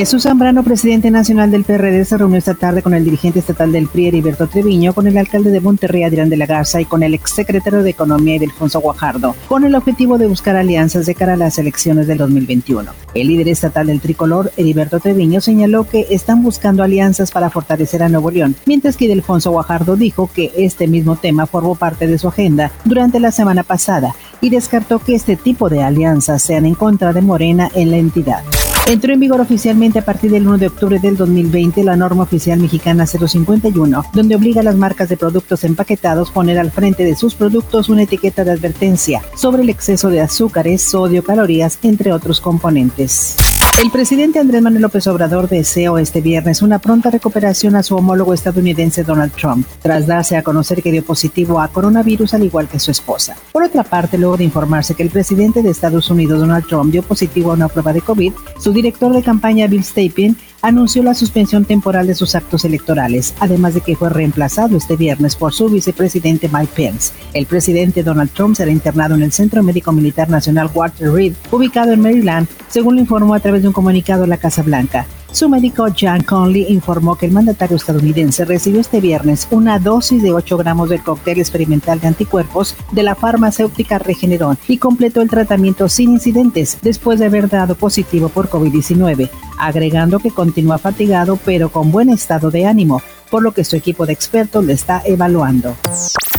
Jesús Zambrano, presidente nacional del PRD, se reunió esta tarde con el dirigente estatal del PRI, Heriberto Treviño, con el alcalde de Monterrey, Adrián de la Garza, y con el exsecretario de Economía, Delfonso Guajardo, con el objetivo de buscar alianzas de cara a las elecciones del 2021. El líder estatal del tricolor, Heriberto Treviño, señaló que están buscando alianzas para fortalecer a Nuevo León, mientras que Delfonso Guajardo dijo que este mismo tema formó parte de su agenda durante la semana pasada y descartó que este tipo de alianzas sean en contra de Morena en la entidad. Entró en vigor oficialmente a partir del 1 de octubre del 2020 la norma oficial mexicana 051, donde obliga a las marcas de productos empaquetados poner al frente de sus productos una etiqueta de advertencia sobre el exceso de azúcares, sodio, calorías, entre otros componentes. El presidente Andrés Manuel López Obrador deseó este viernes una pronta recuperación a su homólogo estadounidense Donald Trump, tras darse a conocer que dio positivo a coronavirus al igual que su esposa. Por otra parte, luego de informarse que el presidente de Estados Unidos, Donald Trump, dio positivo a una prueba de COVID, su director de campaña, Bill Stapin, anunció la suspensión temporal de sus actos electorales, además de que fue reemplazado este viernes por su vicepresidente Mike Pence. El presidente Donald Trump será internado en el Centro Médico Militar Nacional Walter Reed, ubicado en Maryland, según lo informó a través de un comunicado la Casa Blanca. Su médico John Conley informó que el mandatario estadounidense recibió este viernes una dosis de 8 gramos del cóctel experimental de anticuerpos de la farmacéutica Regeneron y completó el tratamiento sin incidentes después de haber dado positivo por COVID-19, agregando que continúa fatigado pero con buen estado de ánimo, por lo que su equipo de expertos le está evaluando.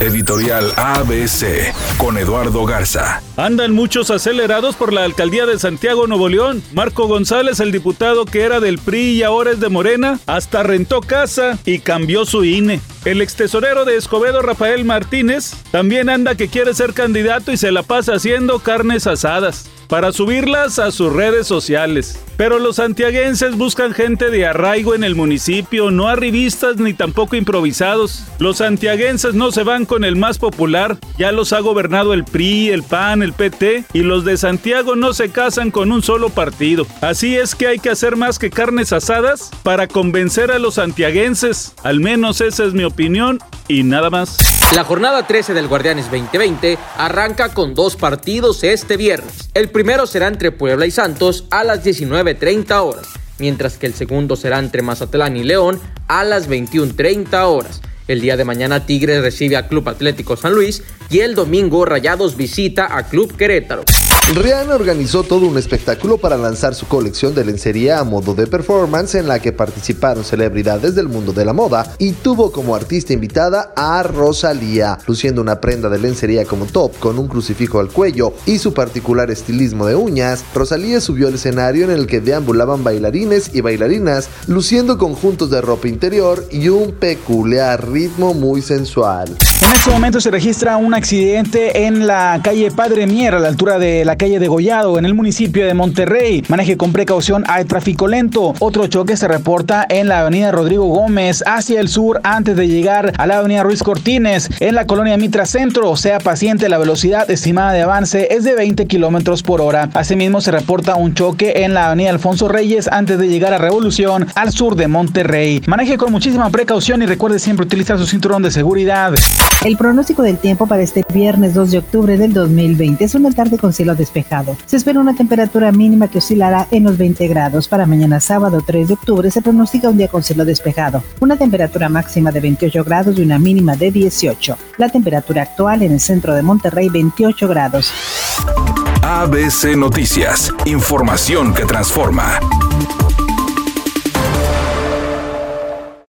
Editorial ABC con Eduardo Garza. Andan muchos acelerados por la alcaldía de Santiago, Nuevo León. Marco González, el diputado que era del PRI y ahora es de Morena, hasta rentó casa y cambió su INE. El ex tesorero de Escobedo, Rafael Martínez, también anda que quiere ser candidato y se la pasa haciendo carnes asadas para subirlas a sus redes sociales. Pero los santiaguenses buscan gente de arraigo en el municipio, no arribistas ni tampoco improvisados. Los santiaguenses no se van con el más popular, ya los ha gobernado el PRI, el PAN, el PT, y los de Santiago no se casan con un solo partido. Así es que hay que hacer más que carnes asadas para convencer a los santiaguenses. Al menos esa es mi opinión y nada más. La jornada 13 del Guardianes 2020 arranca con dos partidos este viernes. El primero será entre Puebla y Santos a las 19.30 horas, mientras que el segundo será entre Mazatlán y León a las 21.30 horas. El día de mañana Tigres recibe a Club Atlético San Luis y el domingo Rayados visita a Club Querétaro. Rihanna organizó todo un espectáculo para lanzar su colección de lencería a modo de performance en la que participaron celebridades del mundo de la moda y tuvo como artista invitada a Rosalía, luciendo una prenda de lencería como top con un crucifijo al cuello y su particular estilismo de uñas. Rosalía subió al escenario en el que deambulaban bailarines y bailarinas, luciendo conjuntos de ropa interior y un peculiar ritmo muy sensual. En este momento se registra un accidente en la calle Padre Mier a la altura de la calle de Gollado en el municipio de Monterrey. Maneje con precaución, hay tráfico lento. Otro choque se reporta en la avenida Rodrigo Gómez hacia el sur antes de llegar a la avenida Ruiz Cortines en la colonia Mitra Centro. Sea paciente, la velocidad estimada de avance es de 20 kilómetros por hora. Asimismo, se reporta un choque en la avenida Alfonso Reyes antes de llegar a Revolución al sur de Monterrey. Maneje con muchísima precaución y recuerde siempre utilizar su cinturón de seguridad. El pronóstico del tiempo para este viernes 2 de octubre del 2020 es una tarde con cielo despejado. Se espera una temperatura mínima que oscilará en los 20 grados. Para mañana sábado 3 de octubre se pronostica un día con cielo despejado. Una temperatura máxima de 28 grados y una mínima de 18. La temperatura actual en el centro de Monterrey 28 grados. ABC Noticias. Información que transforma.